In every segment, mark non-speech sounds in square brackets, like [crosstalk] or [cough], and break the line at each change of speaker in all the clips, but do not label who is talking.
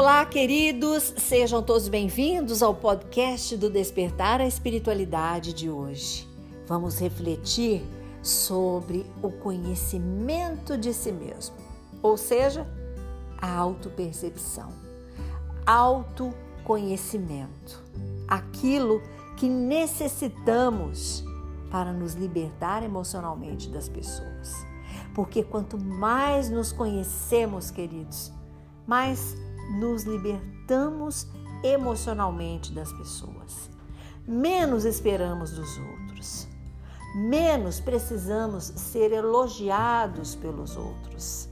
Olá, queridos, sejam todos bem-vindos ao podcast do Despertar a Espiritualidade de hoje. Vamos refletir sobre o conhecimento de si mesmo, ou seja, a autopercepção, autoconhecimento, aquilo que necessitamos para nos libertar emocionalmente das pessoas. Porque quanto mais nos conhecemos, queridos, mais nos libertamos emocionalmente das pessoas. Menos esperamos dos outros. Menos precisamos ser elogiados pelos outros.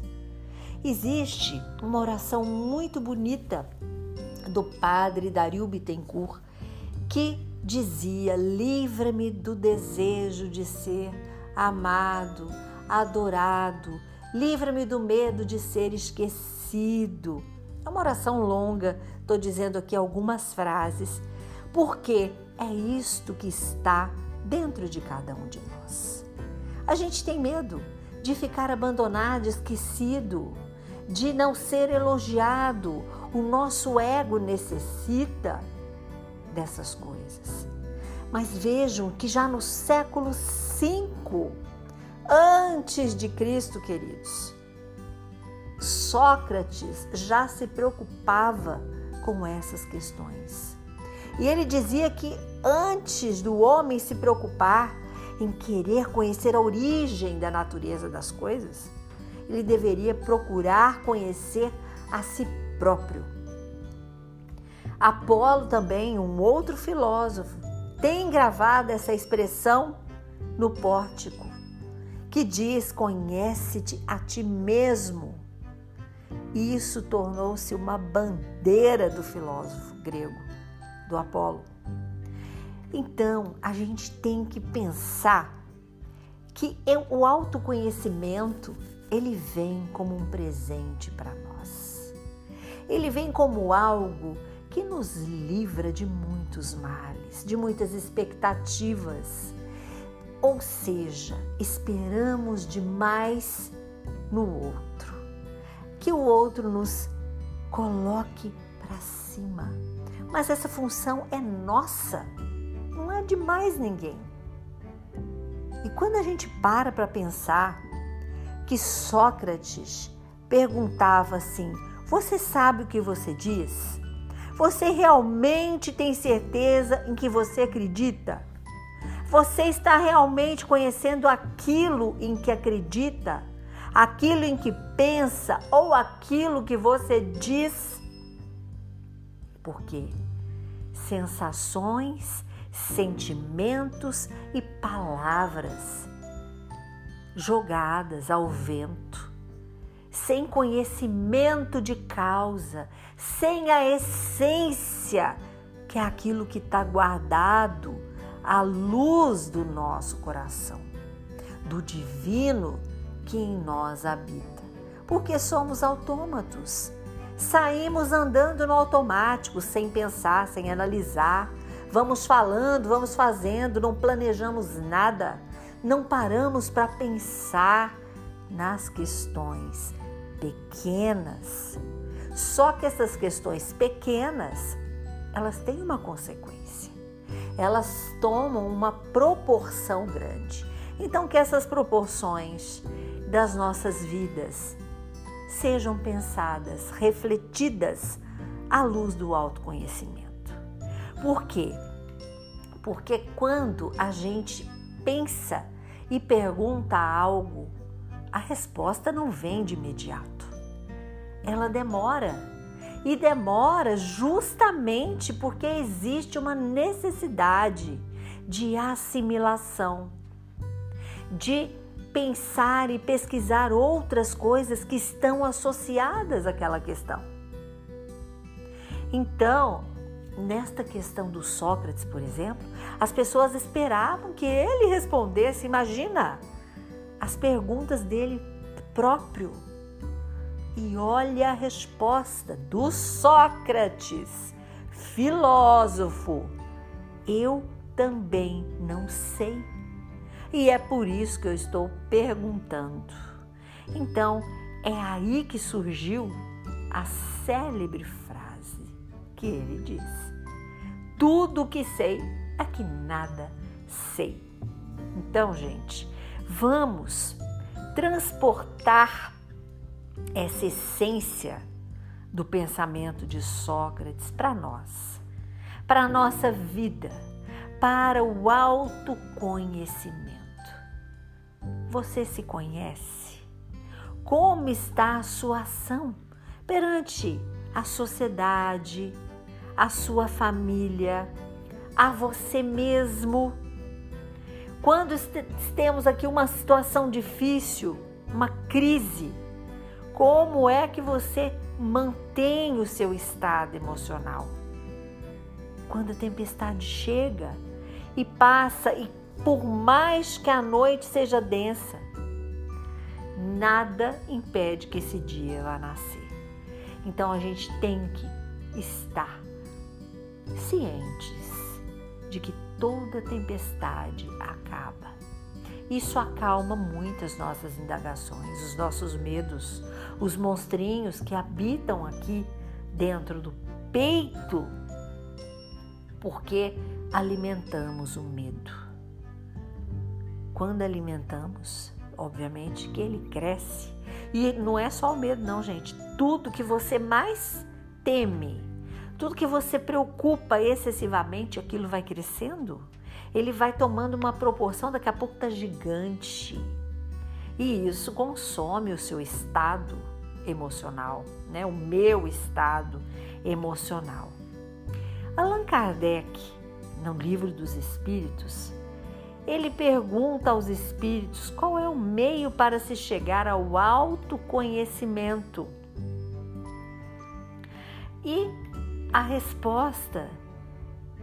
Existe uma oração muito bonita do padre Dario Bittencourt que dizia: Livra-me do desejo de ser amado, adorado, livra-me do medo de ser esquecido. É uma oração longa, estou dizendo aqui algumas frases, porque é isto que está dentro de cada um de nós. A gente tem medo de ficar abandonado, esquecido, de não ser elogiado. O nosso ego necessita dessas coisas. Mas vejam que já no século V, antes de Cristo, queridos, Sócrates já se preocupava com essas questões. E ele dizia que antes do homem se preocupar em querer conhecer a origem da natureza das coisas, ele deveria procurar conhecer a si próprio. Apolo também, um outro filósofo, tem gravado essa expressão no pórtico, que diz: Conhece-te a ti mesmo isso tornou-se uma bandeira do filósofo grego, do Apolo. Então, a gente tem que pensar que o autoconhecimento, ele vem como um presente para nós. Ele vem como algo que nos livra de muitos males, de muitas expectativas. Ou seja, esperamos demais no outro que o outro nos coloque para cima. Mas essa função é nossa, não é de mais ninguém. E quando a gente para para pensar que Sócrates perguntava assim: Você sabe o que você diz? Você realmente tem certeza em que você acredita? Você está realmente conhecendo aquilo em que acredita? Aquilo em que pensa ou aquilo que você diz. Porque sensações, sentimentos e palavras jogadas ao vento, sem conhecimento de causa, sem a essência, que é aquilo que está guardado à luz do nosso coração, do divino que em nós habita. Porque somos autômatos. Saímos andando no automático, sem pensar, sem analisar. Vamos falando, vamos fazendo, não planejamos nada. Não paramos para pensar nas questões pequenas. Só que essas questões pequenas, elas têm uma consequência. Elas tomam uma proporção grande. Então, que essas proporções das nossas vidas sejam pensadas, refletidas à luz do autoconhecimento. Por quê? Porque quando a gente pensa e pergunta algo, a resposta não vem de imediato. Ela demora. E demora justamente porque existe uma necessidade de assimilação, de pensar e pesquisar outras coisas que estão associadas àquela questão. Então, nesta questão do Sócrates, por exemplo, as pessoas esperavam que ele respondesse, imagina, as perguntas dele próprio. E olha a resposta do Sócrates, filósofo. Eu também não sei e é por isso que eu estou perguntando. Então, é aí que surgiu a célebre frase que ele diz. Tudo o que sei é que nada sei. Então, gente, vamos transportar essa essência do pensamento de Sócrates para nós, para a nossa vida, para o autoconhecimento. Você se conhece? Como está a sua ação perante a sociedade, a sua família, a você mesmo? Quando temos aqui uma situação difícil, uma crise, como é que você mantém o seu estado emocional? Quando a tempestade chega e passa, e por mais que a noite seja densa, nada impede que esse dia vá nascer. Então a gente tem que estar cientes de que toda tempestade acaba. Isso acalma muitas nossas indagações, os nossos medos, os monstrinhos que habitam aqui dentro do peito, porque alimentamos o medo. Quando alimentamos, obviamente que ele cresce. E não é só o medo, não, gente. Tudo que você mais teme tudo que você preocupa excessivamente, aquilo vai crescendo. Ele vai tomando uma proporção, daqui a pouco está gigante. E isso consome o seu estado emocional, né? o meu estado emocional. Allan Kardec, no livro dos Espíritos, ele pergunta aos espíritos qual é o meio para se chegar ao autoconhecimento. E a resposta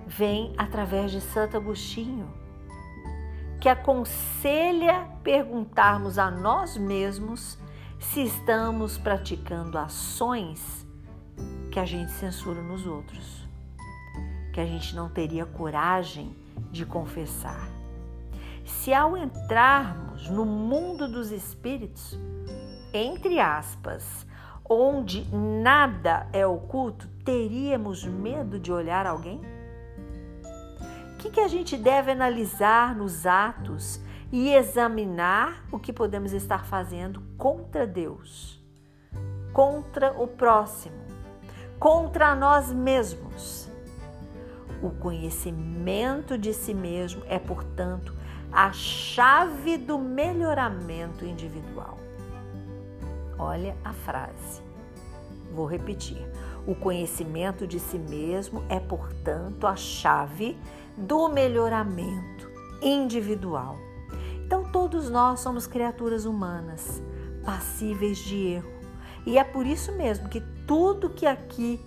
vem através de Santo Agostinho, que aconselha perguntarmos a nós mesmos se estamos praticando ações que a gente censura nos outros, que a gente não teria coragem de confessar. Se ao entrarmos no mundo dos espíritos, entre aspas, onde nada é oculto, teríamos medo de olhar alguém? O que, que a gente deve analisar nos atos e examinar o que podemos estar fazendo contra Deus, contra o próximo, contra nós mesmos? O conhecimento de si mesmo é, portanto, a chave do melhoramento individual. Olha a frase. Vou repetir. O conhecimento de si mesmo é, portanto, a chave do melhoramento individual. Então, todos nós somos criaturas humanas, passíveis de erro. E é por isso mesmo que tudo que aqui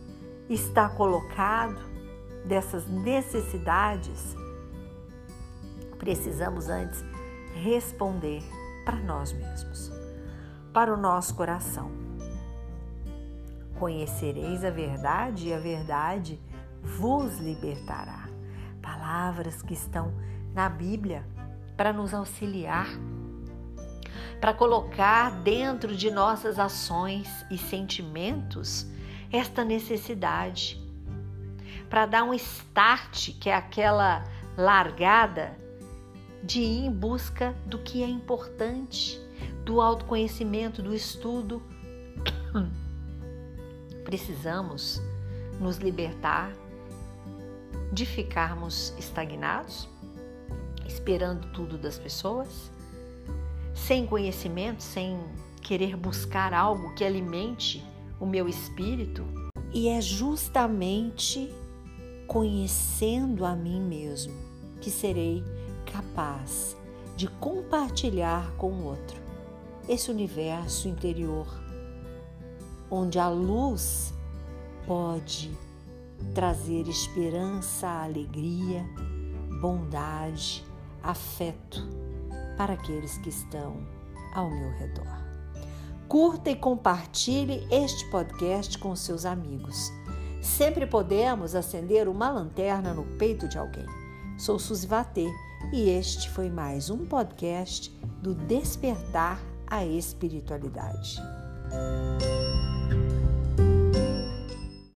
está colocado, dessas necessidades, precisamos antes responder para nós mesmos para o nosso coração. Conhecereis a verdade e a verdade vos libertará. Palavras que estão na Bíblia para nos auxiliar, para colocar dentro de nossas ações e sentimentos esta necessidade, para dar um start, que é aquela largada de ir em busca do que é importante do autoconhecimento, do estudo. [coughs] Precisamos nos libertar de ficarmos estagnados, esperando tudo das pessoas, sem conhecimento, sem querer buscar algo que alimente o meu espírito. E é justamente conhecendo a mim mesmo que serei capaz de compartilhar com o outro esse universo interior, onde a luz pode trazer esperança, alegria, bondade, afeto para aqueles que estão ao meu redor. Curta e compartilhe este podcast com seus amigos. Sempre podemos acender uma lanterna no peito de alguém. Sou Suzy Vatê e este foi mais um podcast do Despertar a espiritualidade.